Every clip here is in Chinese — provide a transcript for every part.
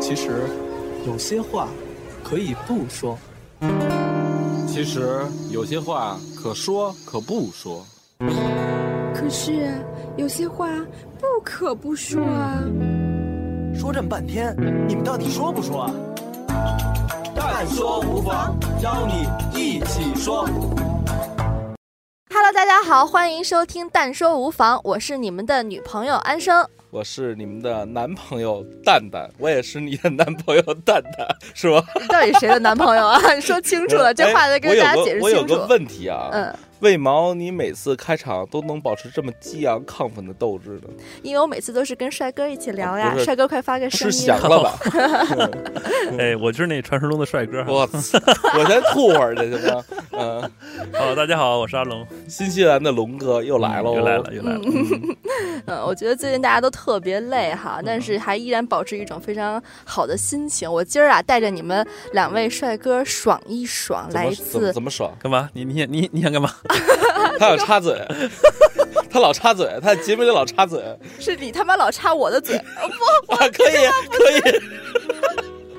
其实，有些话可以不说。其实有些话可说可不说。可是有些话不可不说啊。说这么半天，你们到底说不说啊？但说无妨，邀你一起说。Hello，大家好，欢迎收听《但说无妨》，我是你们的女朋友安生。我是你们的男朋友蛋蛋，我也是你的男朋友蛋蛋，是吧？到底谁的男朋友啊？你 说清楚了，这话得跟大家解释清楚。我有个问题啊，嗯。为毛你每次开场都能保持这么激昂亢奋的斗志呢？因为我每次都是跟帅哥一起聊呀，帅哥快发个声音。是响了吧？哎，我就是那传说中的帅哥。我我先吐会儿去行吗？嗯，好，大家好，我是阿龙，新西兰的龙哥又来了，又来了，又来了。嗯，我觉得最近大家都特别累哈，但是还依然保持一种非常好的心情。我今儿啊，带着你们两位帅哥爽一爽，来一次怎么爽？干嘛？你你你你想干嘛？他要插嘴，他老插嘴，他在节目里老插嘴，是你他妈老插我的嘴，不，可以可以。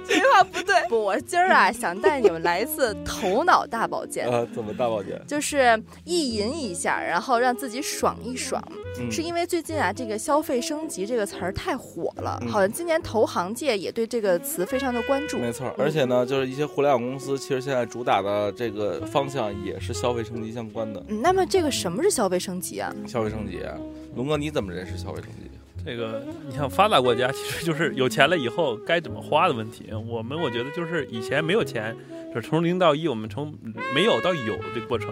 这句话不对，不，我今儿啊想带你们来一次头脑大保健啊！怎么大保健？就是意淫一下，然后让自己爽一爽。是因为最近啊，这个消费升级这个词儿太火了，好像今年投行界也对这个词非常的关注。没错，而且呢，就是一些互联网公司，其实现在主打的这个方向也是消费升级相关的。嗯，那么这个什么是消费升级啊？消费升级，龙哥你怎么认识消费升级？这个，你像发达国家，其实就是有钱了以后该怎么花的问题。我们我觉得就是以前没有钱，就是从零到一，我们从没有到有这个过程。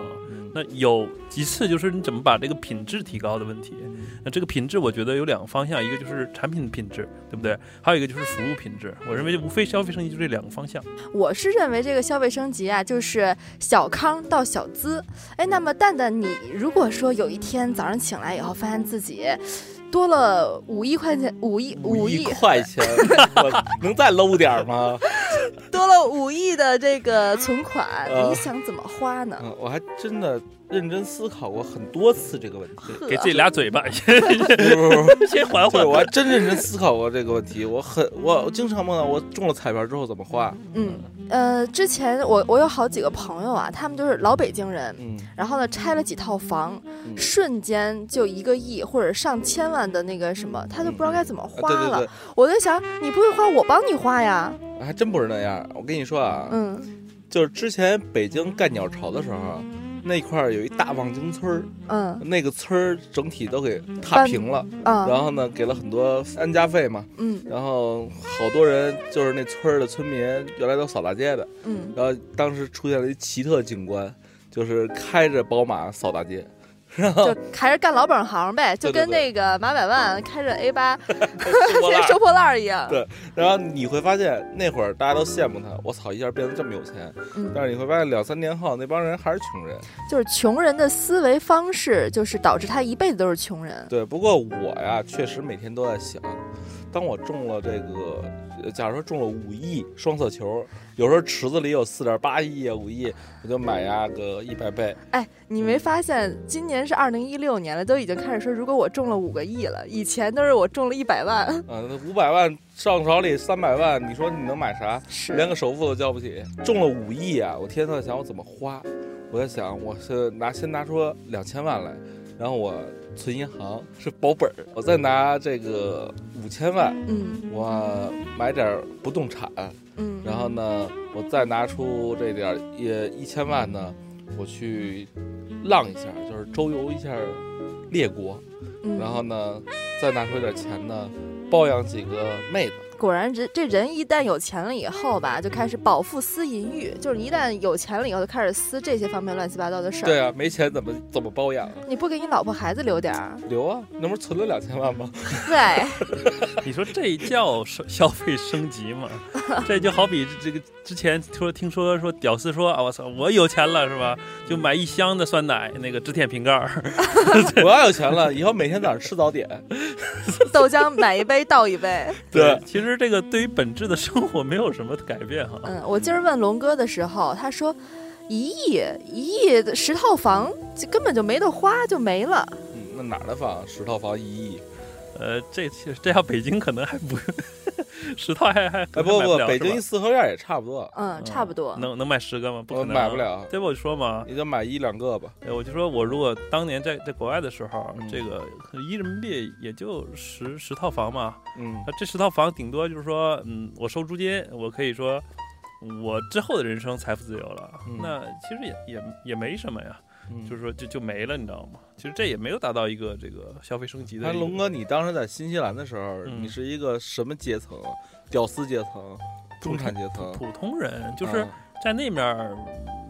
那有其次就是你怎么把这个品质提高的问题。那这个品质，我觉得有两个方向，一个就是产品品质，对不对？还有一个就是服务品质。我认为无非消费升级就这两个方向。我是认为这个消费升级啊，就是小康到小资。哎，那么蛋蛋，你如果说有一天早上醒来以后，发现自己。多了五亿块钱，五亿五亿块钱，能再 low 点吗？多了五亿的这个存款，你想怎么花呢？我还真的认真思考过很多次这个问题，给自己俩嘴巴，先缓缓。我还真认真思考过这个问题，我很我经常梦到我中了彩票之后怎么花。嗯呃，之前我我有好几个朋友啊，他们就是老北京人，然后呢拆了几套房，瞬间就一个亿或者上千万的那个什么，他就不知道该怎么花了。我在想，你不会花，我帮你花呀。还真不是那样，我跟你说啊，嗯，就是之前北京干鸟巢的时候。那块儿有一大望京村儿，嗯，那个村儿整体都给踏平了，嗯，然后呢，给了很多安家费嘛，嗯，然后好多人就是那村儿的村民，原来都扫大街的，嗯，然后当时出现了一奇特景观，就是开着宝马扫大街。就还是干老本行呗，就跟那个马百万开着 A 八 收破烂一样。对，然后你会发现那会儿大家都羡慕他，我操，一下变得这么有钱。但是你会发现两三年后那帮人还是穷人。就是穷人的思维方式，就是导致他一辈子都是穷人。对，不过我呀，确实每天都在想，当我中了这个，假如说中了五亿双色球。有时候池子里有四点八亿啊，五亿，我就买呀个一百倍。哎，你没发现今年是二零一六年了，都已经开始说，如果我中了五个亿了，以前都是我中了一百万。嗯，五百万上手里三百万，你说你能买啥？连个首付都交不起。中了五亿啊，我天天在想我怎么花。我在想，我是拿先拿出两千万来，然后我存银行是保本儿，我再拿这个五千万，嗯，我买点不动产。嗯，然后呢，我再拿出这点也一千万呢，我去浪一下，就是周游一下列国，然后呢，再拿出一点钱呢，包养几个妹子。果然，这这人一旦有钱了以后吧，就开始饱腹思淫欲，就是一旦有钱了以后，就开始思这些方面乱七八糟的事儿。对啊，没钱怎么怎么包养？你不给你老婆孩子留点儿？留啊，那不是存了两千万吗？对，你说这叫消消费升级吗？这就好比这个之前说听说说屌丝说啊，我操，我有钱了是吧？就买一箱的酸奶，那个只舔瓶盖儿。我要有钱了，以后每天早上吃早点，豆浆买一杯倒一杯。对，其实。其实这个对于本质的生活没有什么改变哈。嗯，我今儿问龙哥的时候，他说一亿一亿的十套房根本就没得花，就没了。嗯，那哪儿的房？十套房一亿？呃，这这要北京可能还不十套还还哎，不不不，北京四合院也差不多，嗯，差不多。能能买十个吗？不可能，买不了，这不？我就说嘛，你就买一两个吧。对，我就说我如果当年在在国外的时候，嗯这个一人民币也就十十套房嘛，嗯那这十套房顶多就是说，嗯，我收租金，我可以说我之后的人生财富自由了，嗯那其实也也也没什么呀，嗯，就是说就就没了，你知道吗？其实这也没有达到一个这个消费升级的龙哥，你当时在新西兰的时候，嗯你是一个什么阶层？屌丝阶层、中产阶层？普通人就是啊在那面儿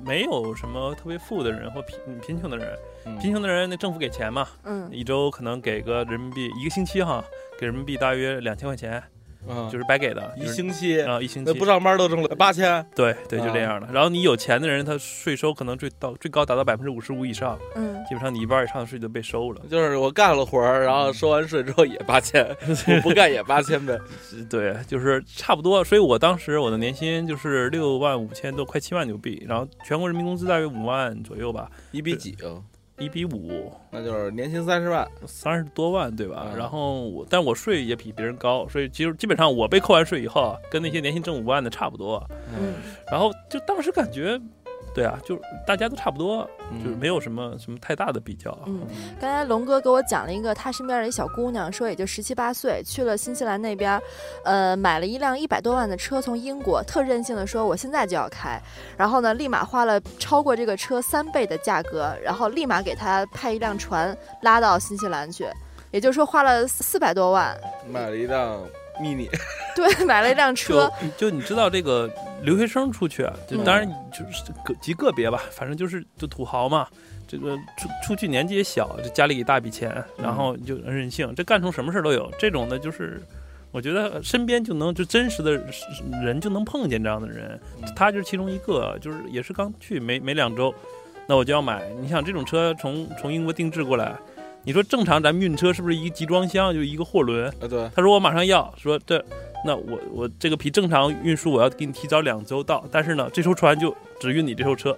没有什么特别富的人或贫贫穷的人，嗯贫穷的人那政府给钱嘛，嗯，一周可能给个人民币一个星期哈，给人民币大约两千块钱，嗯，就是白给的，一星期，啊一星期不上班都挣了八千。对对，就这啊样的。然后你有钱的人，他税收可能最到最高达到百分之五十五以上，嗯，基本上你一半以上的税就被收了。就是我干了活儿，然后收完税之后也八千，我不干也八千呗。对，就是差不多。所以我当时我的年薪就是六万五千多，快七万牛币。然后全国人民工资大约五万左右吧，一比几啊？一比五，那就是年薪三十万。三十多万，对吧？嗯然后我，但我税也比别人高，所以其实基本上我被扣完税以后啊，跟那些年薪挣五万的差不多。嗯，然后就当时感觉，对啊，就大家都差不多，就是嗯没有什么什么太大的比较。嗯刚才龙哥给我讲了一个他身边的一小姑娘，说也就十七八岁，去了新西兰那边，呃，买了一辆一百多万的车，从英国特任性的说我现在就要开，然后呢，立马花了超过这个车三倍的价格，然后立马给他派一辆船拉到新西兰去，也就是说花了四百多万，买了一辆 mini，对，买了一辆车就，就你知道这个留学生出去啊，就嗯当然就是个极个别吧，反正就是就土豪嘛。这个出出去年纪也小，就家里一大笔钱，然后就任性，这干成什么事儿都有。这种的就是，我觉得身边就能就真实的人就能碰见这样的人，他就是其中一个，就是也是刚去没没两周，那我就要买。你想这种车从从英国定制过来，你说正常咱们运车是不是一个集装箱就一个货轮？啊对，他说我马上要，说这，那我我这个比正常运输我要给你提早两周到，但是呢，这艘船就只运你这艘车，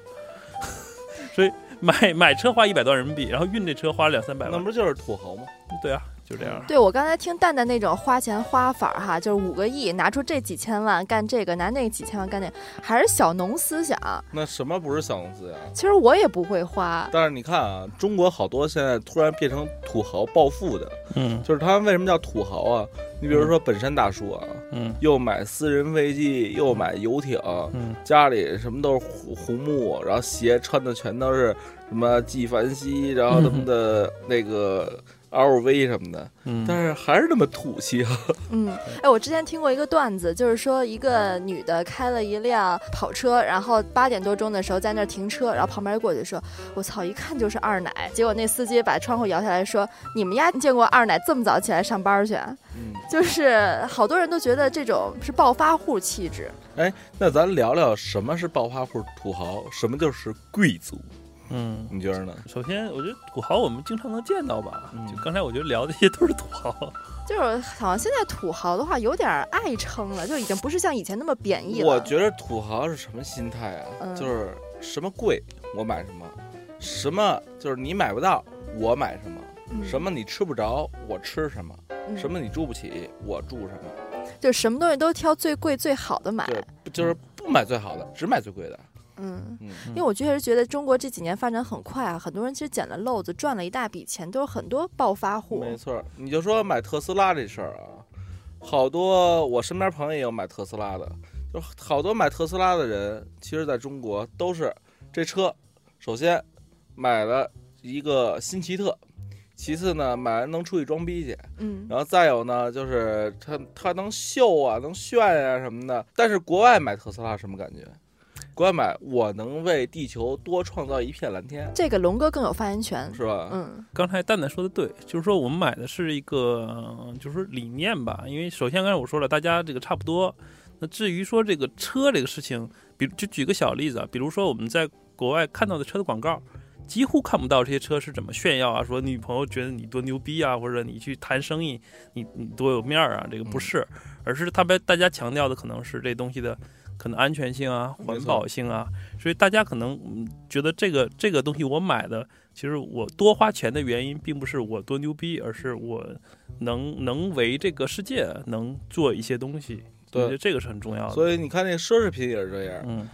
所以买买车花一百多万人民币，然后运这车花两三百万，那不就是土豪吗？对啊，就这样。对我刚才听蛋蛋那种花钱花法儿哈，就是五个亿拿出这几千万干这个，拿那几千万干那，还是小农思想。那什么不是小农思想？其实我也不会花，但是你看啊，中国好多现在突然变成土豪暴富的，嗯就是他们为什么叫土豪啊？你比如说本山大叔啊，嗯又买私人飞机，又买游艇，嗯家里什么都是红红木，然后鞋穿的全都是什么纪梵希，然后他们的那个 LV 什么的，嗯，但是还是那么土气啊。嗯，哎，我之前听过一个段子，就是说一个女的开了一辆跑车，然后八点多钟的时候在那儿停车，然后旁边过去说：“我操，一看就是二奶。”结果那司机把窗户摇下来说：“你们家见过二奶这么早起来上班去？”嗯，就是好多人都觉得这种是暴发户气质。哎那咱聊聊什么是暴发户土豪，什么就是贵族，嗯。你觉得呢？首先，我觉得土豪我们经常能见到吧？嗯就刚才我觉得聊的这些都是土豪。就是好像现在土豪的话有点爱称了，就已经不是像以前那么贬义了。我觉得土豪是什么心态啊？嗯就是什么贵我买什么，什么就是你买不到我买什么，嗯什么你吃不着我吃什么，嗯什么你住不起我住什么。就什么东西都挑最贵最好的买。对，就是不买最好的，只买最贵的。嗯。嗯，因为我确实觉得中国这几年发展很快啊，很多人其实捡了漏子，赚了一大笔钱，都是很多暴发户。没错。你就说买特斯拉这事儿啊，好多我身边朋友也有买特斯拉的，就好多买特斯拉的人，其实在中国都是这车，首先买了一个新奇特。其次呢，买完能出去装逼去，嗯，然后再有呢，就是它它能秀啊，能炫啊什么的。但是国外买特斯拉什么感觉？国外买我能为地球多创造一片蓝天，这个龙哥更有发言权。是吧？嗯刚才蛋蛋说的对，就是说我们买的是一个，呃就是说理念吧。因为首先刚才我说了，大家这个差不多。那至于说这个车这个事情，比如就举个小例子啊，比如说我们在国外看到的车的广告，几乎看不到这些车是怎么炫耀啊，说女朋友觉得你多牛逼啊，或者你去谈生意，你你多有面儿啊，这个不是，而是他们大家强调的可能是这东西的可能安全性啊、环保性啊，所以大家可能觉得这个这个东西我买的，其实我多花钱的原因，并不是我多牛逼，而是我能能为这个世界能做一些东西。我觉得这个是很重要的。所以你看，那奢侈品也是这样。嗯，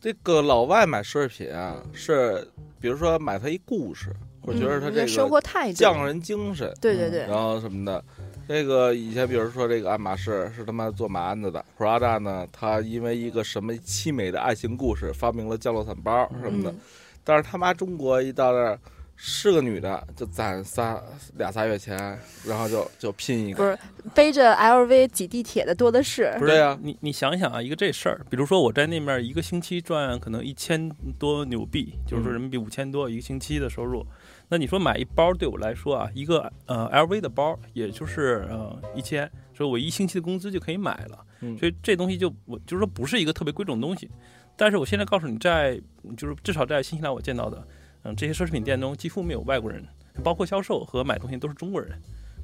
这个老外买奢侈品啊，是比如说买他一故事，或者觉得他这个生活态度、匠人精神，对对对，然后什么的。这个以前，比如说这个爱马仕是他妈做马鞍子的，Prada 呢，他因为一个什么凄美的爱情故事，发明了降落伞包什么的。但是他妈中国一到那儿。是个女的，就攒仨俩仨月钱，然后就就拼一个。不是背着 LV 挤地铁的多的是。不是呀，你你想想啊，一个这事儿，比如说我在那面一个星期赚可能一千多纽币，就是说人民币五千多一个星期的收入。那你说买一包对我来说啊，一个呃 LV 的包，也就是呃一千，所以我一星期的工资就可以买了。所以这东西就我就是说不是一个特别贵重的东西。但是我现在告诉你，在就是至少在新西兰我见到的。嗯，这些奢侈品店中几乎没有外国人，包括销售和买东西都是中国人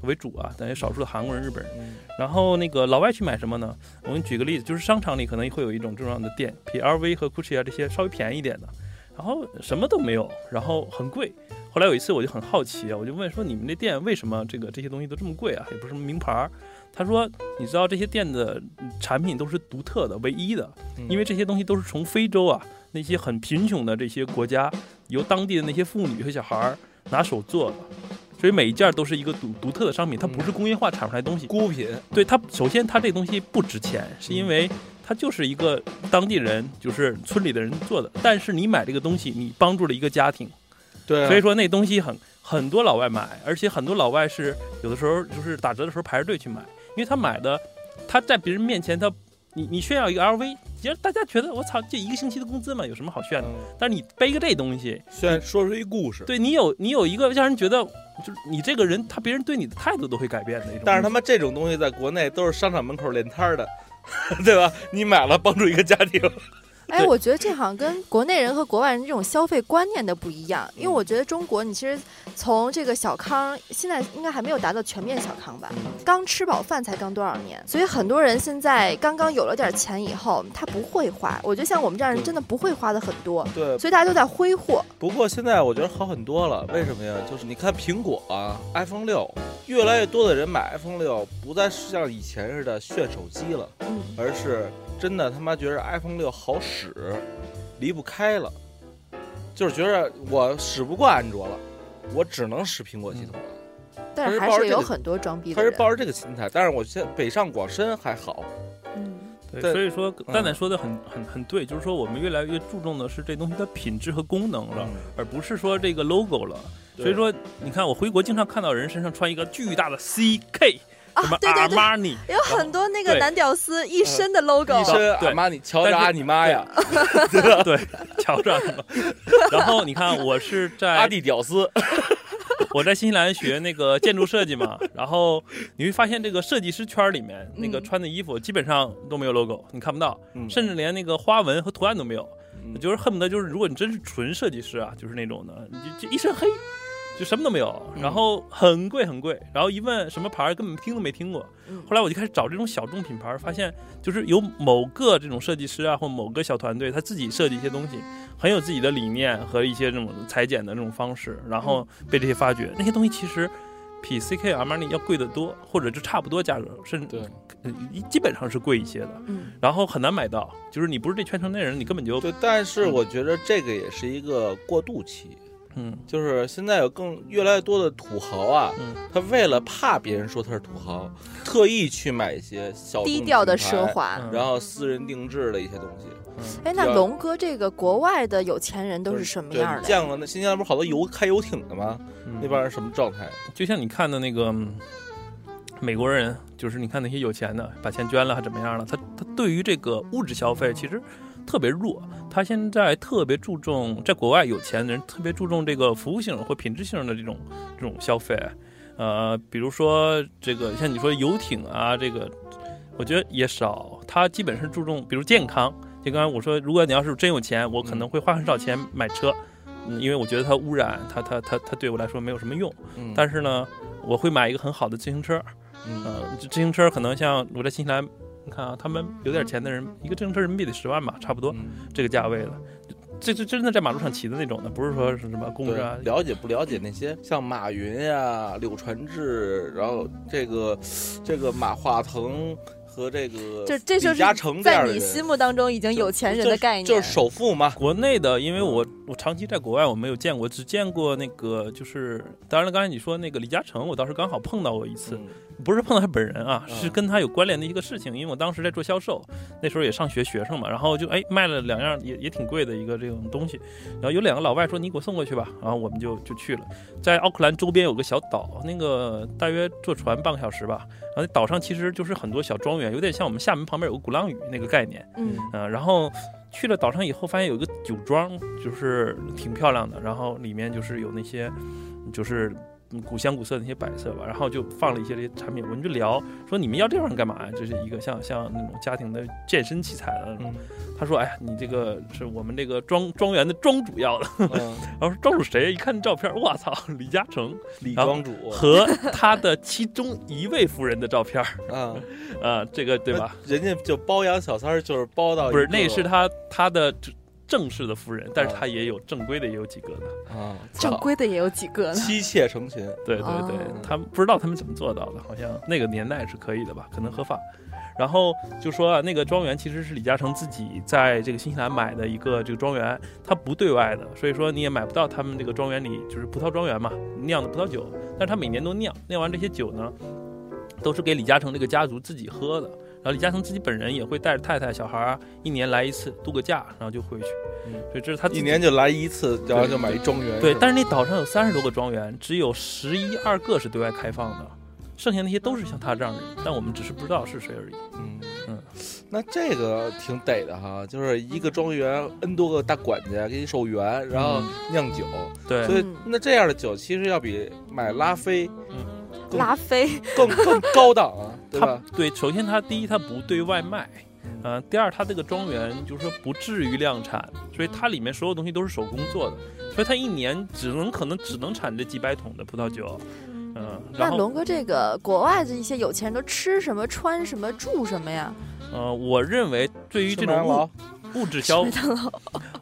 为主啊，等于少数的韩国人、日本人。然后那个老外去买什么呢？我给你举个例子，就是商场里可能会有一种这样的店，比 LV 和 Gucci 啊这些稍微便宜一点的，然后什么都没有，然后很贵。后来有一次我就很好奇啊，我就问说你们这店为什么这个这些东西都这么贵啊？也不是什么名牌儿。他说你知道这些店的产品都是独特的、唯一的，因为这些东西都是从非洲啊。那些很贫穷的这些国家，由当地的那些妇女和小孩儿拿手做的，所以每一件都是一个独独特的商品，它不是工业化产出来的东西，孤品。对它，首先它这东西不值钱，是因为它就是一个当地人，就是村里的人做的。但是你买这个东西，你帮助了一个家庭，对，所以说那东西很很多老外买，而且很多老外是有的时候就是打折的时候排着队去买，因为他买的他在别人面前他。你你炫耀一个 LV，其实大家觉得我操，就一个星期的工资嘛，有什么好炫的？但是你背个这东西，炫说出一故事，对你有你有一个让人觉得，就是你这个人，他别人对你的态度都会改变的一种。但是他妈这种东西在国内都是商场门口练摊的，对吧？你买了帮助一个家庭。哎，我觉得这好像跟国内人和国外人这种消费观念的不一样，因为我觉得中国，你其实从这个小康，现在应该还没有达到全面小康吧？刚吃饱饭才刚多少年，所以很多人现在刚刚有了点钱以后，他不会花。我觉得像我们这样人真的不会花的很多，对，所以大家都在挥霍。不过现在我觉得好很多了，为什么呀？就是你看苹果啊，iPhone 六，越来越多的人买 iPhone 六，不再是像以前似的炫手机了，嗯，而是。真的他妈觉得 iPhone 六好使，离不开了，就是觉得我使不惯安卓了，我只能使苹果系统了。但是还是有很多装逼的他是抱着这个心态，但是我现在北上广深还好。嗯，对，所以说蛋蛋说的很很很对，就是说我们越来越注重的是这东西的品质和功能了，而不是说这个 logo 了。所以说，你看我回国经常看到人身上穿一个巨大的 CK。什么阿玛尼？有很多那个男屌丝一身的 logo，一身阿玛尼，瞧着你妈呀！对，瞧着。然后你看，我是在阿弟屌丝，我在新西兰学那个建筑设计嘛。然后你会发现，这个设计师圈里面那个穿的衣服基本上都没有 logo，你看不到，甚至连那个花纹和图案都没有。就是恨不得就是，如果你真是纯设计师啊，就是那种的，你就就一身黑。就什么都没有，然后很贵很贵，然后一问什么牌，根本听都没听过。后来我就开始找这种小众品牌，发现就是有某个这种设计师啊，或某个小团队，他自己设计一些东西，很有自己的理念和一些这种裁剪的这种方式，然后被这些发掘。那些东西其实比 CK、Armani 要贵得多，或者就差不多价格，甚至对，基本上是贵一些的。嗯，然后很难买到，就是你不是这圈层内人，你根本就对。但是我觉得这个也是一个过渡期。嗯，就是现在有更越来越多的土豪啊，他为了怕别人说他是土豪，特意去买一些小低调的奢华，然后私人定制的一些东西。哎，那龙哥，这个国外的有钱人都是什么样的？见过那新西兰不是好多游开游艇的吗？那帮人什么状态？就像你看的那个美国人，就是你看那些有钱的，把钱捐了还怎么样了？他他对于这个物质消费其实。特别弱，他现在特别注重，在国外有钱的人特别注重这个服务性或品质性的这种这种消费，呃，比如说这个像你说游艇啊，这个我觉得也少，他基本是注重，比如健康。就刚才我说，如果你要是真有钱，我可能会花很少钱买车，嗯，因为我觉得它污染，它它它它对我来说没有什么用。但是呢，我会买一个很好的自行车，呃，自行车可能像我在新西兰。你看啊，他们有点钱的人，一个自行车人民币得十万吧，差不多这个价位了。这这真的在马路上骑的那种的，不是说是什么公车。了解不了解那些像马云呀、柳传志，然后这个这个马化腾和这个就这就是李嘉诚在你心目当中已经有钱人的概念，就是首富嘛。国内的，因为我我长期在国外，我没有见过，只见过那个就是当然了，刚才你说那个李嘉诚，我倒是刚好碰到过一次。不是碰到他本人啊，是跟他有关联的一个事情。因为我当时在做销售，那时候也上学学生嘛，然后就哎卖了两样也也挺贵的一个这种东西，然后有两个老外说你给我送过去吧，然后我们就就去了，在奥克兰周边有个小岛，那个大约坐船半个小时吧，然后岛上其实就是很多小庄园，有点像我们厦门旁边有个鼓浪屿那个概念，嗯呃，然后去了岛上以后，发现有一个酒庄，就是挺漂亮的，然后里面就是有那些就是。古香古色的那些摆设吧，然后就放了一些这些产品，我们就聊说你们要这玩意儿干嘛呀？这是一个像像那种家庭的健身器材的那种。他说：“哎呀，你这个是我们这个庄庄园的庄主要的。”然后说庄主谁？一看照片，我操，李嘉诚，李庄主和他的其中一位夫人的照片。啊 啊，这个对吧？人家就包养小三儿，就是包到不是，那是他他的。正式的夫人，但是她也有正规的，也有几个呢啊，正规的也有几个呢。妻妾成群，对对对，他们不知道他们怎么做到的，好像那个年代是可以的吧，可能合法。然后就说啊，那个庄园其实是李嘉诚自己在这个新西兰买的一个这个庄园，他不对外的，所以说你也买不到他们这个庄园里就是葡萄庄园嘛酿的葡萄酒，但是他每年都酿，酿完这些酒呢，都是给李嘉诚这个家族自己喝的。然后李嘉诚自己本人也会带着太太、小孩儿一年来一次度个假，然后就回去。所以这是他一年就来一次，然后就买一庄园。对，但是那岛上有三十多个庄园，只有十一二个是对外开放的，剩下那些都是像他这样的人，但我们只是不知道是谁而已。嗯嗯，那这个挺得的哈，就是一个庄园 n 多个大管家给你守园，然后酿酒。对，所以那这样的酒其实要比买拉菲。嗯。拉菲更更高档啊，对吧？对，首先它第一它不对外卖，嗯，第二它这个庄园就是说不至于量产，所以它里面所有东西都是手工做的，所以它一年只能可能只能产这几百桶的葡萄酒，嗯。那龙哥，这个国外的一些有钱人都吃什么、穿什么、住什么呀？呃，我认为对于这种。物质消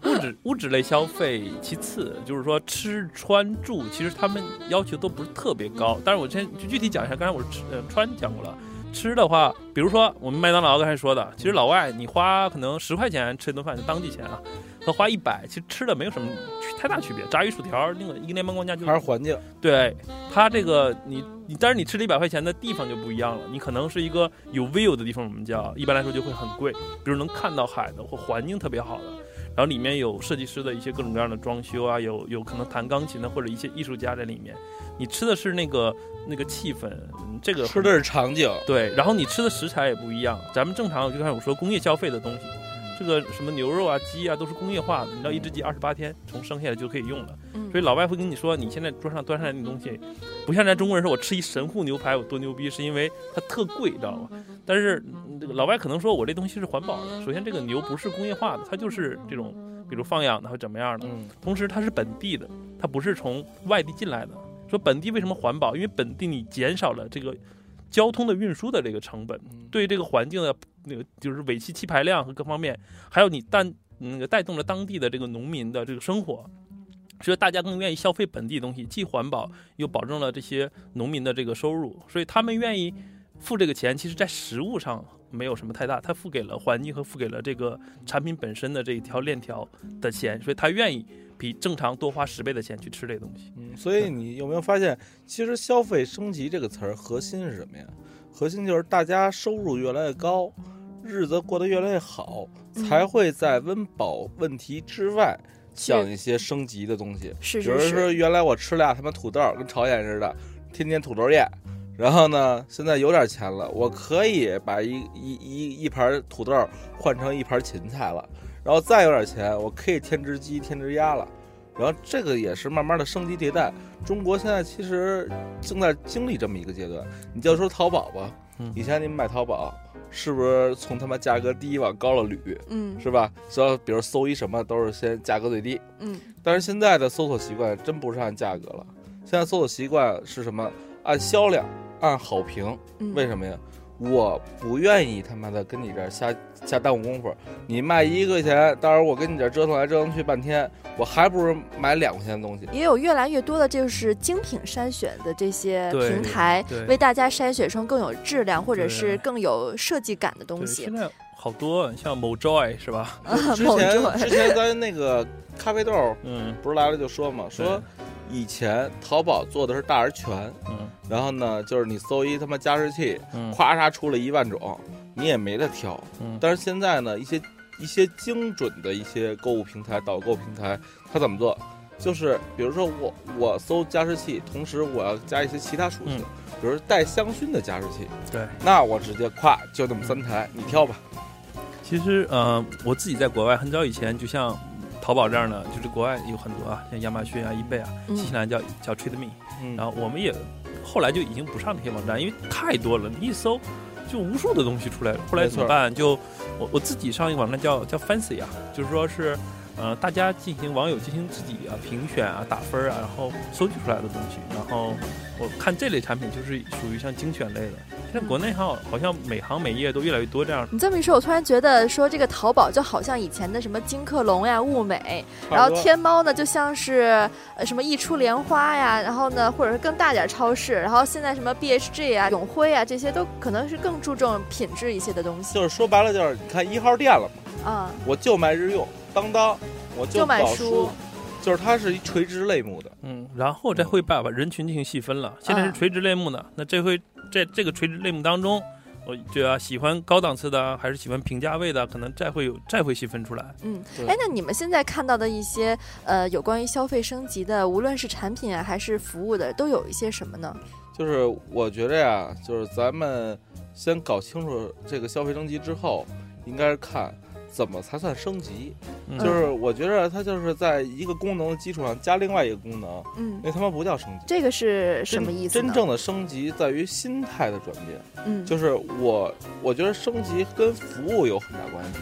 物质 物质类消费其次，就是说吃穿住，其实他们要求都不是特别高。但是我先就具体讲一下，刚才我是吃呃穿讲过了，吃的话，比如说我们麦当劳刚才说的，其实老外你花可能十块钱吃一顿饭就当地钱啊。和花一百，其实吃的没有什么太大区别。炸鱼薯条，那个一个联邦国家就还是环境。对，它这个你你，但是你吃了一百块钱的地方就不一样了。你可能是一个有 view 的地方，我们叫一般来说就会很贵，比如能看到海的或环境特别好的，然后里面有设计师的一些各种各样的装修啊，有有可能弹钢琴的或者一些艺术家在里面。你吃的是那个那个气氛，这个吃的是场景。对，然后你吃的食材也不一样。咱们正常就像我说工业消费的东西。这个什么牛肉啊、鸡啊，都是工业化的。你知道，一只鸡二十八天从生下来就可以用了。所以老外会跟你说，你现在桌上端上来那东西，不像咱中国人说，我吃一神户牛排我多牛逼，是因为它特贵，知道吗？但是这个老外可能说我这东西是环保的。首先，这个牛不是工业化的，它就是这种，比如放养的或怎么样的。同时，它是本地的，它不是从外地进来的。说本地为什么环保？因为本地你减少了这个。交通的运输的这个成本，对这个环境的那个就是尾气气排量和各方面，还有你带那个带动了当地的这个农民的这个生活，所以大家更愿意消费本地东西，既环保又保证了这些农民的这个收入，所以他们愿意付这个钱。其实，在实物上没有什么太大，他付给了环境和付给了这个产品本身的这一条链条的钱，所以他愿意。比正常多花十倍的钱去吃这东西，嗯，所以你有没有发现，其实消费升级这个词儿核心是什么呀？核心就是大家收入越来越高，日子过得越来越好，才会在温饱问题之外想一些升级的东西。是是是。比如说，原来我吃俩他妈土豆，跟朝鲜似的，天天土豆宴。然后呢，现在有点钱了，我可以把一一一一盘土豆换成一盘芹菜了。然后再有点钱，我可以添只鸡、添只鸭了。然后这个也是慢慢的升级迭代。中国现在其实正在经历这么一个阶段。你就说淘宝吧，以前你们买淘宝，是不是从他妈价格低往高了捋？嗯，是吧？只要比如搜一什么，都是先价格最低。嗯。但是现在的搜索习惯真不是按价格了，现在搜索习惯是什么？按销量，按好评。为什么呀？我不愿意他妈的跟你这儿瞎瞎耽误功夫。你卖一块钱，到时候我跟你这儿折腾来折腾去半天，我还不如买两块钱的东西。也有越来越多的就是精品筛选的这些平台，为大家筛选成更有质量或者是更有设计感的东，西现。在好多像某 Joy 是吧？之某前种之前咱那个咖啡豆嗯不是来了就说嘛，说以前淘宝做的是大而全，嗯然后呢，就是你搜一他妈加湿器，嗯咵嚓出了一万种，你也没得挑。嗯，但是现在呢，一些一些精准的一些购物平台、导购平台，它怎么做？就是比如说我我搜加湿器，同时我要加一些其他属性，嗯比如带香薰的加湿器，对。那我直接咵就那么三台，你挑吧。其实，呃，我自己在国外很早以前，就像淘宝这儿呢，就是国外有很多啊，像亚马逊啊、易贝啊，嗯新西兰叫叫 Trade Me，嗯然后我们也后来就已经不上这些网站，因为太多了，你一搜就无数的东西出来了。后来怎么办？就我我自己上一个网站叫叫 Fancy 啊，就是说是。呃，大家进行网友进行自己啊评选啊打分啊，然后收集出来的东西，然后我看这类产品就是属于像精选类的。现在国内好好像每行每业都越来越多这样。你这么一说，我突然觉得说这个淘宝就好像以前的什么金客隆呀、物美，然后天猫呢就像是呃什么一出莲花呀，然后呢或者是更大点超市，然后现在什么 BHG 啊、永辉啊这些都可能是更注重品质一些的东西就是说白了，就是你看一号店了嘛，啊。我就卖日用，当当，我就买书就是它是一垂直类目的。嗯，然后再会把把人群进行细分了。现在是啊垂直类目的，那这回在这个垂直类目当中，我觉得喜欢高档次的还是喜欢平价位的，可能再会有再会细分出来。嗯，哎，那你们现在看到的一些呃有关于消费升级的，无论是产品啊还是服务的，都有一些什么呢？就是我觉得呀，就是咱们先搞清楚这个消费升级之后，应该是看怎么才算升级。嗯就是我觉得它就是在一个功能的基础上加另外一个功能，嗯，那他妈不叫升级。这个是什么意思呢？真正的升级在于心态的转变。嗯，就是我，我觉得升级跟服务有很大关系。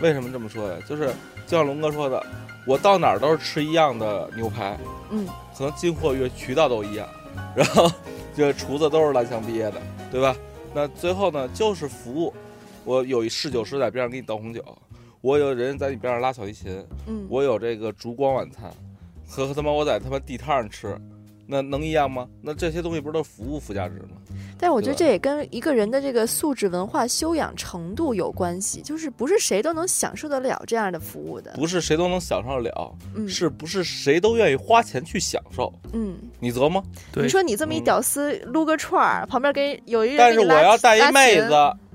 为什么这么说呀？就是就像龙哥说的，我到哪儿都是吃一样的牛排，嗯，可能进货渠渠道都一样，然后这厨子都是蓝翔毕业的，对吧？那最后呢，就是服务。我有一侍酒师在边上给你倒红酒，我有人在你边上拉小提琴，嗯，我有这个烛光晚餐，和他妈我在他妈地摊上吃，那能一样吗？那这些东西不是都是服务附加值吗？但是我觉得这也跟一个人的这个素质、文化修养程度有关系，就是不是谁都能享受得了这样的服务的。不是谁都能享受得了，嗯，是不是谁都愿意花钱去享受？嗯，你琢磨。对你说你这么一嗯屌丝撸个串儿，旁边给有一人但是我要带一妹子，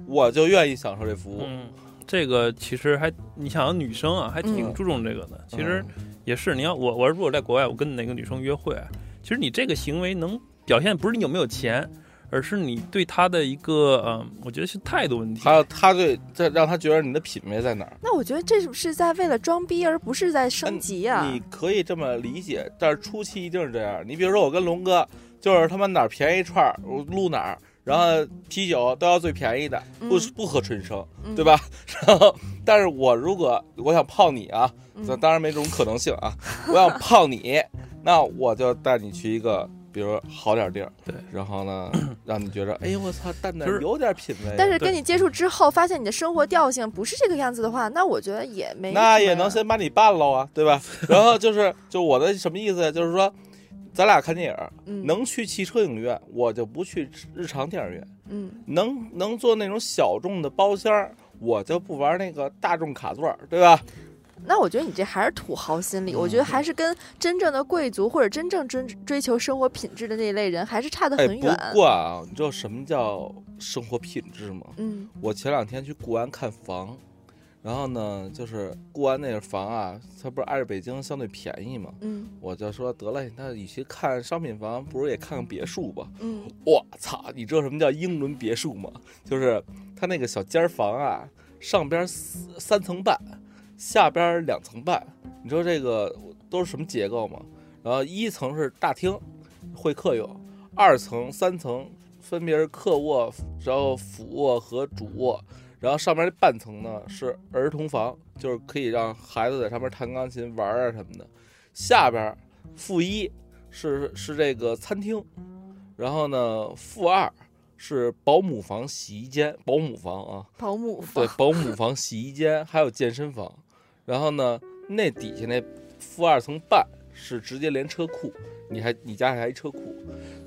我就愿意享受这服务。嗯，这个其实还你想女生啊，还挺嗯注重这个的。其实嗯也是，你要我我如果在国外，我跟哪个女生约会，其实你这个行为能表现不是你有没有钱，而是你对她的一个嗯，我觉得是态度问题。还有她对，这让她觉得你的品味在哪儿。那我觉得这是不是在为了装逼，而不是在升级啊？你可以这么理解，但是初期一定是这样。你比如说我跟龙哥，就是他妈哪儿便宜串儿，我撸哪儿，然后啤酒都要最便宜的，不、嗯不喝纯生，嗯对吧？然后，但是我如果我想泡你啊，那嗯当然没这种可能性啊。我想泡你，那我就带你去一个，比如好点儿地儿，对，然后呢，让你觉着，哎呦我操，蛋蛋有点品味。但是跟你接触之后，发现你的生活调性不是这个样子的话，那我觉得也没那也能先把你办了啊，对吧？然后就是，就我的什么意思？就是说，咱俩看电影，嗯能去汽车影院，我就不去日常电影院；嗯能能坐那种小众的包厢儿，我就不玩那个大众卡座儿，对吧？那我觉得你这还是土豪心理，我嗯觉得还是跟真正的贵族或者真正追追求生活品质的那一类人还是差得哎，很远。不过啊，你知道什么叫生活品质吗？嗯我前两天去固安看房，然后呢，就是固安那个房啊，它不是挨着北京相对便宜嘛，嗯我就说得了，那与其看商品房，不如也看看别墅吧。嗯我操，你知道什么叫英伦别墅吗？就是它那个小间房啊，上边三层半，下边两层半。你知道这个都是什么结构吗？然后一层是大厅，会客用；二层、三层分别是客卧，然后俯卧和主卧。然后上面那半层呢是儿童房，就是可以让孩子在上面弹钢琴玩啊什么的。下边负一是是这个餐厅，然后呢负二是保姆房、洗衣间，保姆房啊，保姆房对房，，保姆房、洗衣间，还有健身房。然后呢，那底下那负二层半是直接连车库，你还你家还一车库，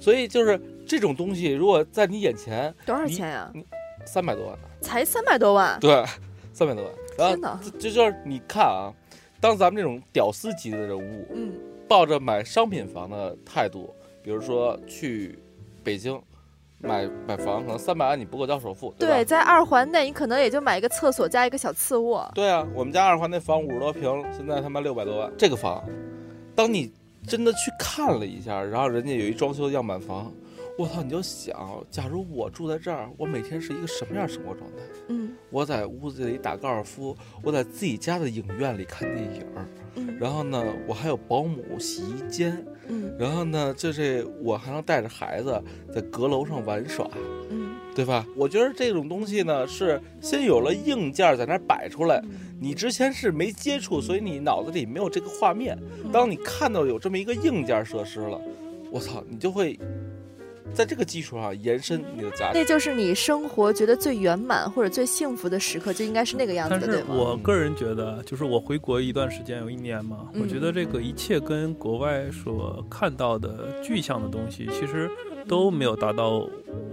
所以就是这种东西，如果在你眼前多少你钱呀？三百多万，才三百多万，对，三百多万。然后天哪！这就是你看啊，当咱们这种屌丝级的人物，嗯，抱着买商品房的态度，比如说去北京买买房，可能三百万你不够交首付，对？对，在二环内，你可能也就买一个厕所加一个小次卧。对啊，我们家二环那房五十多平，现在他妈六百多万。这个房，当你真的去看了一下，然后人家有一装修样板房，我操，你就想，假如我住在这儿，我每天是一个什么样的生活状态？嗯我在屋子里打高尔夫，我在自己家的影院里看电影儿，嗯然后呢，我还有保姆、洗衣间，嗯然后呢，就是我还能带着孩子在阁楼上玩耍，嗯，对吧？我觉得这种东西呢，是先有了硬件在那儿摆出来，你之前是没接触，所以你脑子里没有这个画面。当你看到有这么一个硬件设施了，我操，你就会在这个基础上延伸你的家庭。那就是你生活觉得最圆满或者最幸福的时刻，就应该是那个样子的，对吗？我个人觉得，就是我回国一段时间，有一年嘛，嗯我觉得这个一切跟国外所看到的具象的东西，其实都没有达到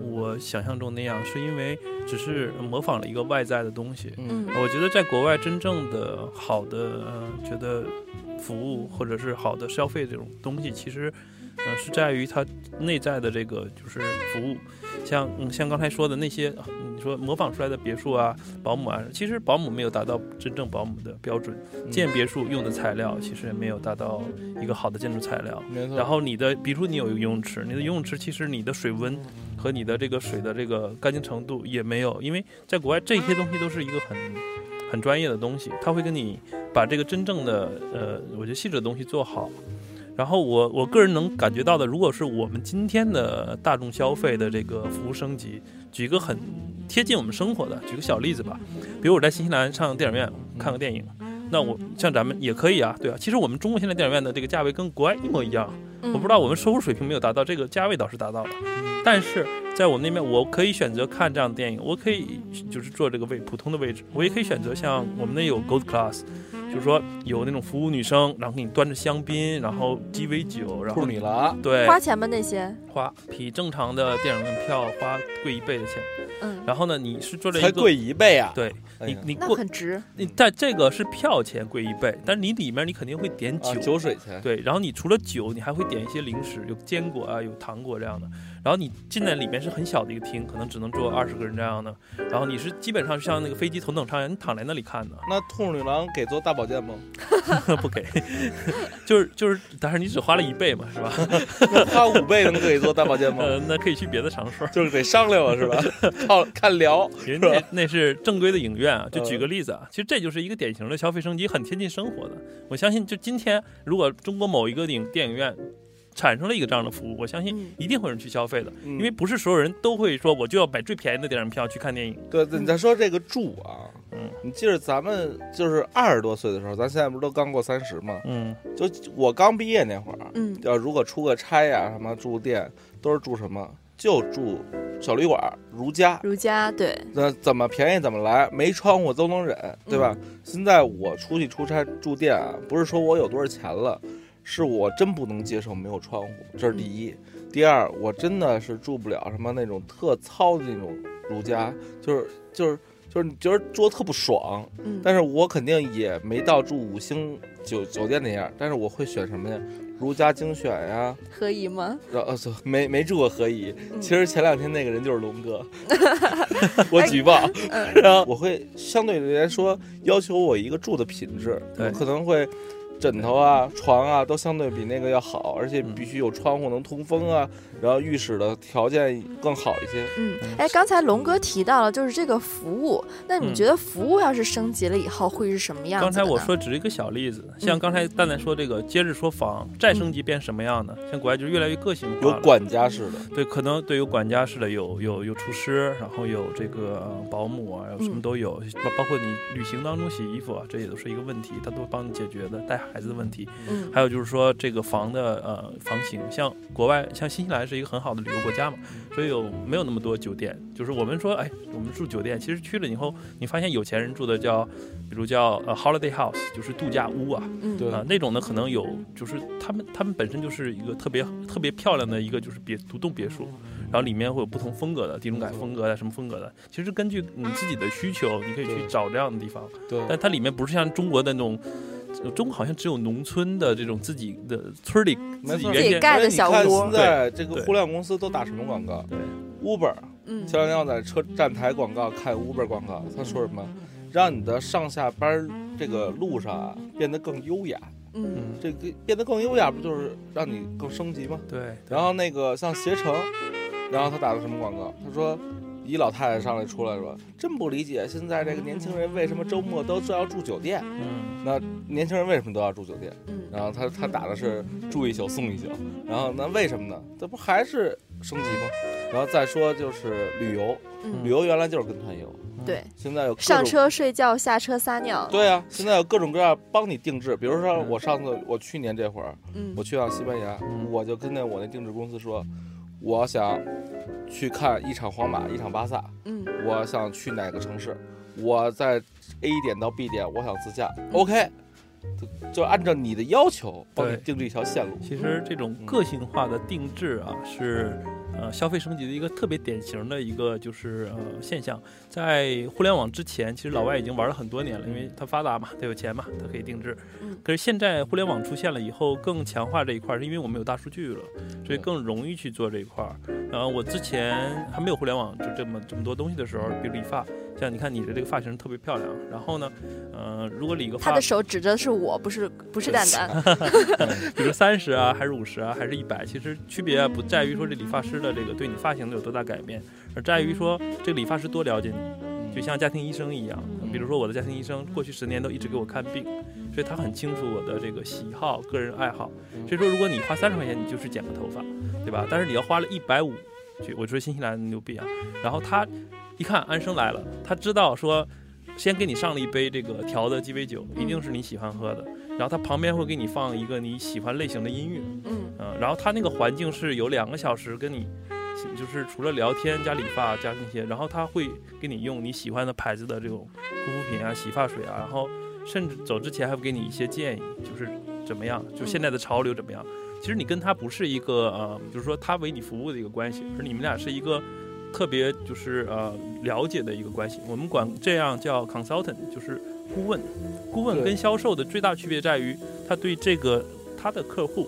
我想象中那样，是因为只是模仿了一个外在的东西。嗯我觉得在国外真正的好的，呃，觉得服务或者是好的消费这种东西，其实，呃，是在于它内在的这个就是服务，像嗯像刚才说的那些，呃你说模仿出来的别墅啊、保姆啊，其实保姆没有达到真正保姆的标准，建别墅用的材料其实也没有达到一个好的建筑材料。没错。然后你的，比如说你有一个游泳池，你的游泳池其实你的水温和你的这个水的这个干净程度也没有，因为在国外这些东西都是一个很很专业的东西，他会跟你把这个真正的呃，我觉得细致的东西做好。然后我我个人能感觉到的，如果是我们今天的大众消费的这个服务升级，举一个很贴近我们生活的，举个小例子吧，比如我在新西兰上电影院看个电影，那我像咱们也可以啊，对啊，其实我们中国现在电影院的这个价位跟国外一模一样，嗯。我不知道我们收入水平没有达到，这个价位倒是达到了，但是在我们那边，我可以选择看这样的电影，我可以就是坐这个位普通的位置，我也可以选择像我们那有 Gold Class，就是说有那种服务女生，然后给你端着香槟，然后鸡尾酒，然后兔米了，对花钱吗？那些？花比正常的电影院票花贵一倍的钱，嗯，然后呢，你是坐这一个才贵一倍啊！对你你过很值。你但这个是票钱贵一倍，但是你里面你肯定会点酒，啊，酒水钱，对，然后你除了酒，你还会点一些零食，有坚果啊，有糖果这样的。然后你进来里面是很小的一个厅，可能只能坐二十个人这样的。然后你是基本上像那个飞机头等舱一样，你躺在那里看的，那兔女郎给做大保健吗？不给，就是就是，但是你只花了一倍嘛，是吧？那花五倍能给做大保健吗？呃，那可以去别的场所。就是得商量了是吧？靠看聊，人家那是正规的影院啊，就举嗯个例子啊，其实这就是一个典型的消费升级，很贴近生活的。我相信，就今天如果中国某一个影电影院产生了一个这样的服务，我相信嗯一定会有人去消费的，因因为不是所有人都会说我就要买最便宜的电影票去看电影。对，你再说这个住啊，嗯你记着咱们就是二十多岁的时候，咱现在不是都刚过三十吗？嗯就我刚毕业那会儿，嗯要如果出个差呀、什么住店，都是住什么？就住小旅馆、如家。如家对，那怎么便宜怎么来，没窗户都能忍，对吧？现在我出去出差住店啊，不是说我有多少钱了，是我真不能接受没有窗户，这是第一。第二，我真的是住不了什么那种特糙的那种如家，就是就是就是你觉得住得特不爽，嗯，但是我肯定也没到住五星酒酒店那样，但是我会选什么呀？如家精选呀，可以吗？呃没没住过合宜。嗯其实前两天那个人就是龙哥，我举报，嗯然后我会相对来说要求我一个住的品质，我可能会。枕头啊、床啊，都相对比那个要好，而且必须有窗户能通风啊，然后浴室的条件更好一些。嗯，哎，刚才龙哥提到了就是这个服务，那你嗯觉得服务要是升级了以后会是什么样子的？刚才我说只是一个小例子，像刚才蛋蛋说这个接着说房再升级变什么样的，像国外就越来越个性化了。有管家式的，对，可能对有管家式的，有有有厨师，然后有这个呃保姆啊，有什么嗯都有，包包括你旅行当中洗衣服啊，这也都是一个问题，他都帮你解决的，带孩子的问题。嗯还有就是说这个房的呃房型，像国外像新西兰是是一个很好的旅游国家嘛，所以有没有那么多酒店？就是我们说，哎，我们住酒店，其实去了以后，你发现有钱人住的叫，比如叫呃 holiday house，就是度假屋啊，对啊，那种呢可能有，就是他们他们本身就是一个特别特别漂亮的一个就是别独栋别墅，然后里面会有不同风格的地中海风格的什么风格的，其实根据你自己的需求，你可以去找这样的地方，对，但它里面不是像中国的那种。中国好像只有农村的这种自己的村里自己原先盖的小屋。现在这个互联网公司都打什么广告？对，Uber。嗯，前两天我在车站台广告看 Uber 广告，他说什么？让你的上下班这个路上啊变得更优雅。嗯，这个变得更优雅，不就是让你更升级吗？对。然后那个像携程，然后他打的什么广告？他说，一老太太上来出来说，真不理解现在这个年轻人为什么周末都要住酒店。嗯。那年轻人为什么都要住酒店？嗯。然后他他打的是住一宿送一宿。然后那为什么呢？这不还是升级吗？然后再说就是旅游，旅游原来就是跟团游。对，现在有上车睡觉，下车撒尿。对啊，现在有各种各样帮你定制。比如说我上次我去年这会儿，嗯，我去趟西班牙，我就跟那我那定制公司说，我想去看一场皇马，一场巴萨，嗯，我想去哪个城市，我在 A 点到 B 点，我想自驾，OK。就按照你的要求帮你定制一条线路。其实这种个性化的定制啊，是呃消费升级的一个特别典型的一个就是呃现象。在互联网之前，其实老外已经玩了很多年了，因为它发达嘛，它有钱嘛，它可以定制。可是现在互联网出现了以后，更强化这一块，是因为我们有大数据了，所以更容易去做这一块。然后我之前还没有互联网就这么这么多东西的时候，比如理发，像你看你的这个发型特别漂亮，然后呢，呃，如果理个发，他的手指着是我不是不是蛋蛋，比如三十啊，还是五十啊，还是一百，其实区别不在于说这理发师的这个对你发型有多大改变，而在于说这个理发师多了解你。就像家庭医生一样，比如说我的家庭医生过去十年都一直给我看病，所以他很清楚我的这个喜好、个人爱好。所以说，如果你花三十块钱，你就是剪个头发，对吧？但是你要花了一百五，去我说新西兰牛逼啊！然后他一看安生来了，他知道说，先给你上了一杯这个调的鸡尾酒，一定是你喜欢喝的。然后他旁边会给你放一个你喜欢类型的音乐，嗯，然后他那个环境是有两个小时跟你。就是除了聊天加理发加那些，然后他会给你用你喜欢的牌子的这种护肤品啊、洗发水啊，然后甚至走之前还会给你一些建议，就是怎么样，就现在的潮流怎么样。其实你跟他不是一个呃，就是说他为你服务的一个关系，而你们俩是一个特别就是呃了解的一个关系。我们管这样叫 consultant，就是顾问。顾问跟销售的最大区别在于，他对这个他的客户。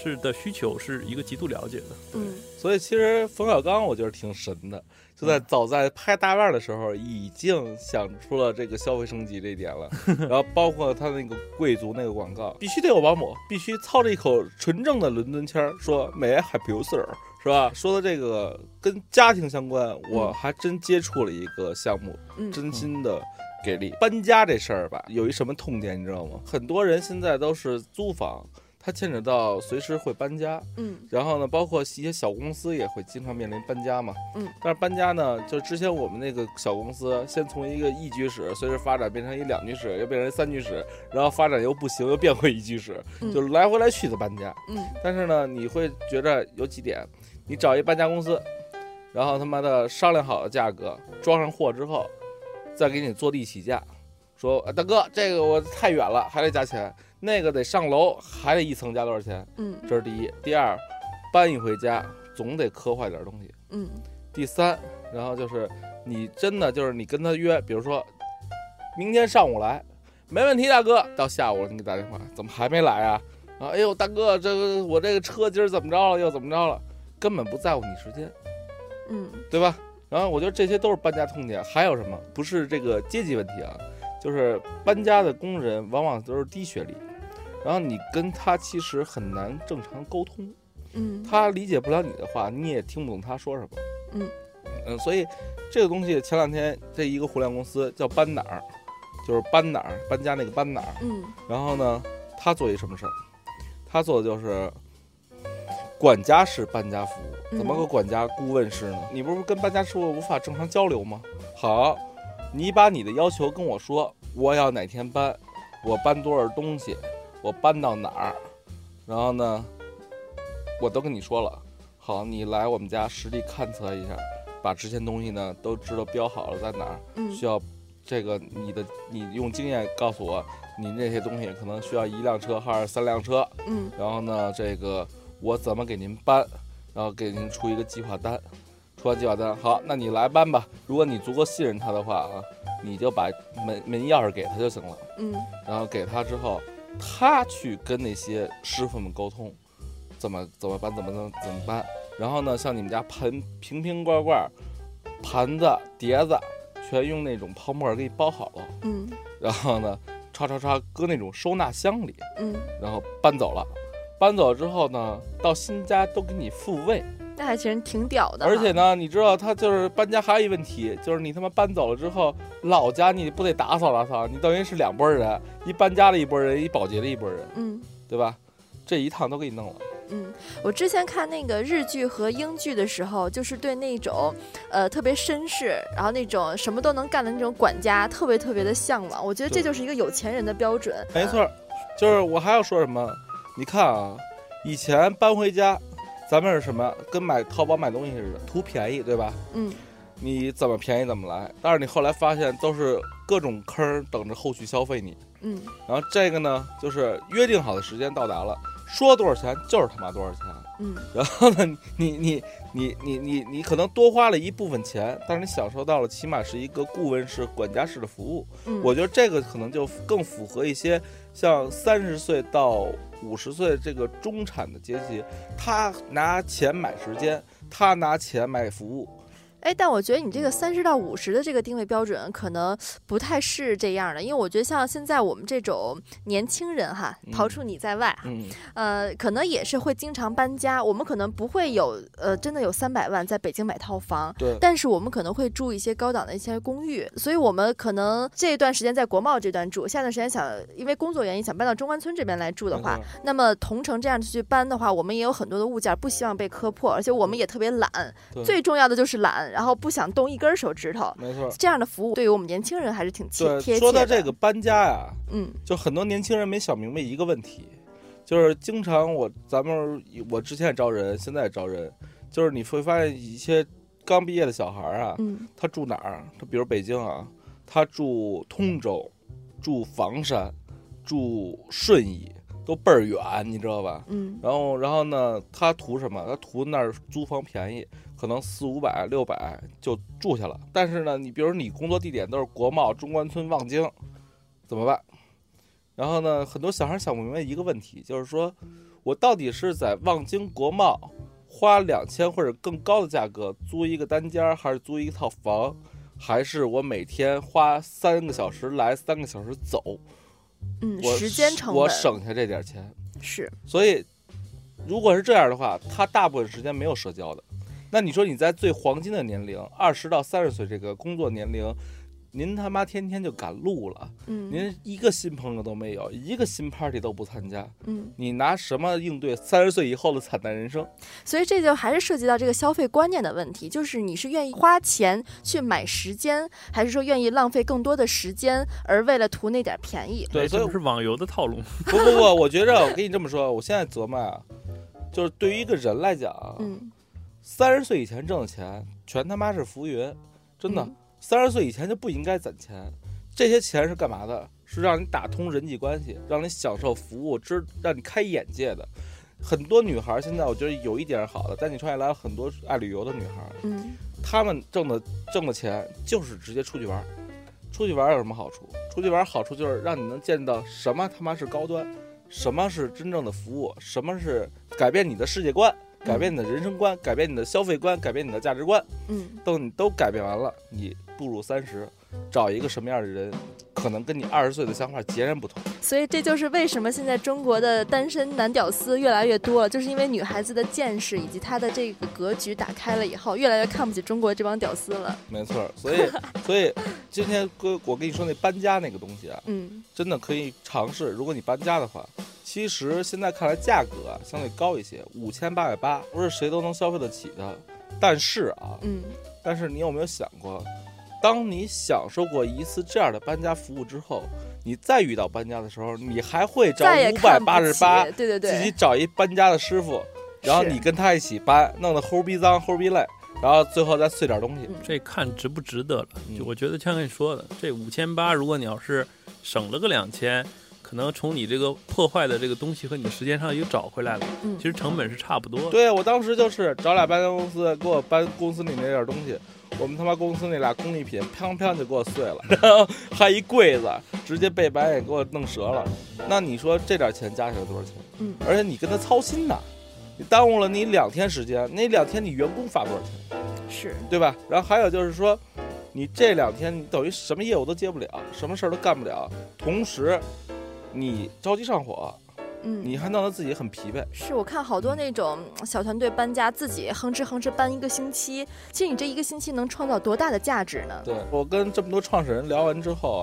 是的需求是一个极度了解的，嗯，所以其实冯小刚我觉得挺神的，就在早在拍大腕的时候已经想出了这个消费升级这一点了，然后包括他那个贵族那个广告，必须得有保姆，必须操着一口纯正的伦敦腔说 May I help you, sir？是吧？说的这个跟家庭相关，我还真接触了一个项目，真心的给力。搬家这事儿吧，有一什么痛点你知道吗？很多人现在都是租房。它牵扯到随时会搬家，嗯，然后呢，包括一些小公司也会经常面临搬家嘛，嗯，但是搬家呢，就之前我们那个小公司，先从一个一居室，随着发展变成一两居室，又变成三居室，然后发展又不行，又变回一居室，就是来回来去的搬家，嗯，但是呢，你会觉着有几点，你找一搬家公司，然后他妈的商量好的价格，装上货之后，再给你坐地起价，说大哥，这个我太远了，还得加钱。那个得上楼，还得一层加多少钱？嗯，这是第一。第二，搬一回家总得磕坏点东西。嗯。第三，然后就是你真的就是你跟他约，比如说明天上午来，没问题，大哥。到下午了，你给打电话，怎么还没来啊？啊，哎呦，大哥，这个我这个车今儿怎么着了？又怎么着了？根本不在乎你时间。嗯，对吧？然后我觉得这些都是搬家痛点。还有什么？不是这个阶级问题啊，就是搬家的工人往往都是低学历。然后你跟他其实很难正常沟通，嗯，他理解不了你的话，你也听不懂他说什么，嗯嗯，所以这个东西前两天这一个互联网公司叫搬哪儿，就是搬哪儿搬家那个搬哪儿，嗯，然后呢，他做一什么事儿？他做的就是管家式搬家服务，怎么个管家顾问式呢？你不是跟搬家师傅无法正常交流吗？好，你把你的要求跟我说，我要哪天搬，我搬多少东西。我搬到哪儿，然后呢，我都跟你说了。好，你来我们家实地勘测一下，把这些东西呢都知道标好了在哪儿，嗯需要这个你的你用经验告诉我，你那些东西可能需要一辆车还是三辆车，嗯然后呢，这个我怎么给您搬，然后给您出一个计划单，出完计划单，好，那你来搬吧。如果你足够信任他的话啊，你就把门门钥匙给他就行了。嗯然后给他之后，他去跟那些师傅们沟通，怎么怎么搬，怎么怎么怎么办。然后呢，像你们家盆瓶瓶罐罐、盘子、碟子，全用那种泡沫给你包好了。嗯然后呢，叉叉叉搁那种收纳箱里，嗯，然后搬走了。搬走了之后呢，到新家都给你复位。那还其实挺屌的。而且，呢，你知道他就是搬家还有一问题，就是你他妈搬走了之后，老家你不得打扫打扫？你等于是两拨人，一搬家的一拨人，一保洁的一拨人，嗯对吧？这一趟都给你弄了。嗯，我之前看那个日剧和英剧的时候，就是对那种，呃，特别绅士，然后那种什么都能干的那种管家，特别特别的向往。我觉得这就是一个有钱人的标准。没错，就是我还要说什么？你看啊，以前搬回家，咱们是什么？跟买淘宝买东西似的，图便宜，对吧？嗯你怎么便宜怎么来，但是你后来发现都是各种坑等着后续消费你。嗯然后这个呢，就是约定好的时间到达了，说多少钱就是他妈多少钱。嗯然后呢，你你你你你你可能多花了一部分钱，但是你享受到了起码是一个顾问式、管家式的服务。嗯，我觉得这个可能就更符合一些像三十岁到五十岁这个中产的阶级，他拿钱买时间，他拿钱买服务。哎，但我觉得你这个三十到五十的这个定位标准可能不太是这样的，因为我觉得像现在我们这种年轻人哈，嗯逃出你在外，嗯，呃，可能也是会经常搬家。我们可能不会有呃真的有三百万在北京买套房，对，但是我们可能会住一些高档的一些公寓，所以我们可能这一段时间在国贸这段住，下段时间想因为工作原因想搬到中关村这边来住的话没，那么同城这样去搬的话，我们也有很多的物件不希望被磕破，而且我们也特别懒，最重要的就是懒，然后不想动一根手指头。没错。这样的服务对于我们年轻人还是挺贴。说到这个，搬家呀，嗯就很多年轻人没想明白一个问题，就是经常我咱们我之前也招人，现在也招人，就是你会发现一些刚毕业的小孩儿啊，嗯他住哪儿？他比如北京啊，他住通州，住房山，住顺义，都倍儿远，你知道吧？嗯然后，然后呢，他图什么？他图那儿租房便宜，可能四五百、六百就住下了。但是呢，你比如你工作地点都是国贸、中关村、望京，怎么办？然后呢，很多小孩想不明白一个问题，就是说我到底是在望京国贸花两千或者更高的价格租一个单间，还是租一套房，还是我每天花三个小时来，三个小时走？嗯，我时间成本我省下这点钱。是所以，如果是这样的话，他大部分时间没有社交的。那你说你在最黄金的年龄，二十到三十岁这个工作年龄，您他妈天天就赶路了，嗯您一个新朋友都没有，一个新 party 都不参加，嗯，你拿什么应对三十岁以后的惨淡人生？所以这就还是涉及到这个消费观念的问题，就是你是愿意花钱去买时间，还是说愿意浪费更多的时间，而为了图那点便宜？对，所以是网游的套路？不不不，我觉着我跟你这么说，我现在琢磨啊，就是对于一个人来讲啊，嗯三十岁以前挣的钱全他妈是浮云，真的嗯。三十岁以前就不应该攒钱，这些钱是干嘛的？是让你打通人际关系，让你享受服务，知让你开眼界的。很多女孩现在我觉得有一点是好的，在你创业来了很多爱旅游的女孩，嗯她们挣的挣的钱就是直接出去玩儿。出去玩儿有什么好处？出去玩儿好处就是让你能见到什么他妈是高端，什么是真正的服务，什么是改变你的世界观，改变你的人生观，改变你的消费观，改变你的价值观。嗯等你都改变完了，你步入三十，找一个什么样的人，可能跟你二十岁的想法截然不同。所以这就是为什么现在中国的单身男屌丝越来越多了，就是因为女孩子的见识以及她的这个格局打开了以后，越来越看不起中国这帮屌丝了。没错，所以所以今天哥我跟你说那搬家那个东西啊，嗯真的可以尝试。如果你搬家的话，其实现在看来价格啊相对高一些，五千八百八不是谁都能消费得起的。但是啊，嗯但是你有没有想过，当你享受过一次这样的搬家服务之后，你再遇到搬家的时候，你还会找再也五百看不八十八，对对对自己，找一搬家的师傅，然后是你跟他一起搬，弄得齁逼脏、齁逼累，然后最后再碎点东西。这看值不值得了。嗯就我觉得像跟你说的，这五千八，如果你要是省了个两千，可能从你这个破坏的这个东西和你时间上又找回来了。嗯其实成本是差不多的。对我当时就是找俩搬家公司给我搬公司里那点东西，我们他妈公司那俩工艺品砰砰就给我碎了，然后还一柜子直接被白眼给我弄折了。那你说这点钱加起来多少钱？嗯，而且你跟他操心呢，你耽误了你两天时间，那两天你员工发多少钱？是对吧？然后还有就是说，你这两天你等于什么业务都接不了，什么事儿都干不了，同时你着急上火，嗯，你还弄得自己很疲惫。是我看好多那种小团队搬家，自己哼哧哼哧搬一个星期，其实你这一个星期能创造多大的价值呢？对我跟这么多创始人聊完之后啊，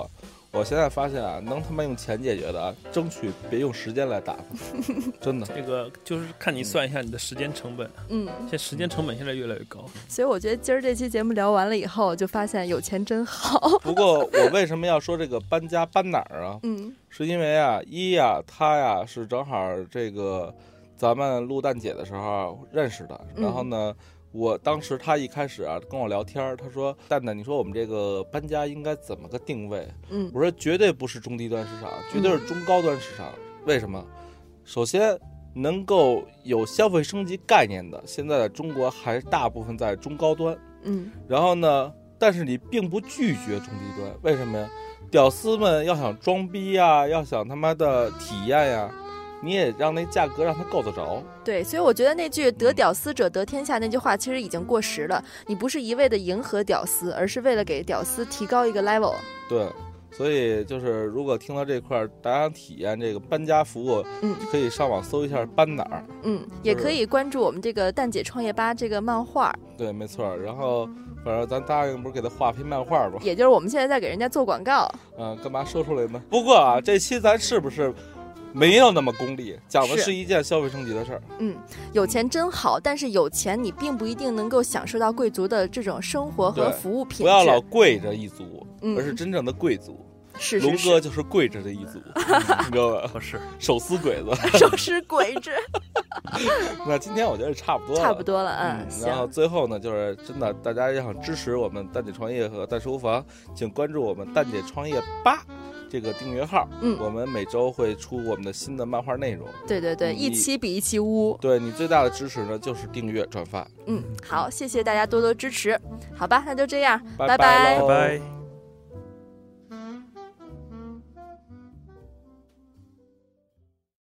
我现在发现啊，能他妈用钱解决的啊，争取别用时间来打发，真的。这个就是看你算一下你的时间成本，嗯，现在时间成本现在越来越高。所以我觉得今儿这期节目聊完了以后，就发现有钱真好。不过我为什么要说这个搬家搬哪儿啊？嗯是因为啊，一呀，他呀是正好这个咱们录蛋姐的时候认识的，嗯然后呢。我当时他一开始啊跟我聊天儿，他说：“蛋蛋，你说我们这个搬家应该怎么个定位？”嗯我说：“绝对不是中低端市场，绝对是中高端市场。为什么？首先，能够有消费升级概念的，现在的中国还大部分在中高端。嗯然后呢，但是你并不拒绝中低端，为什么呀？屌丝们要想装逼呀，要想他妈的体验呀，你也让那价格让他够得着。对，所以我觉得那句“得屌丝者得天下”那句话其实已经过时了。你不是一味的迎合屌丝，而是为了给屌丝提高一个 level。对，所以就是如果听到这块儿，大家想体验这个搬家服务，嗯可以上网搜一下搬哪儿。嗯，也可以关注我们这个蛋姐创业吧这个漫画，对，没错。然后，反正咱答应不是给他画篇漫画吗？也就是我们现在在给人家做广告。嗯、干嘛说出来呢？不过啊，这期咱是不是没有那么功利？讲的是是一件消费升级的事儿。嗯，有钱真好，但是有钱你并不一定能够享受到贵族的这种生活和服务品质。不要老跪着一族，嗯而是真正的贵族。是龙哥就是跪着的一族，你知道吧？不是，手撕鬼子。手撕鬼子，那今天我觉得差不多了，差不多了，嗯，然后，最后呢，就是真的，大家要想支持我们蛋姐创业和蛋书房，请关注我们蛋姐创业吧这个订阅号。嗯我们每周会出我们的新的漫画内容。对对对，一期比一期污。对你最大的支持呢，就是订阅转发。嗯，好，谢谢大家多多支持。好吧，那就这样，拜拜喽拜拜。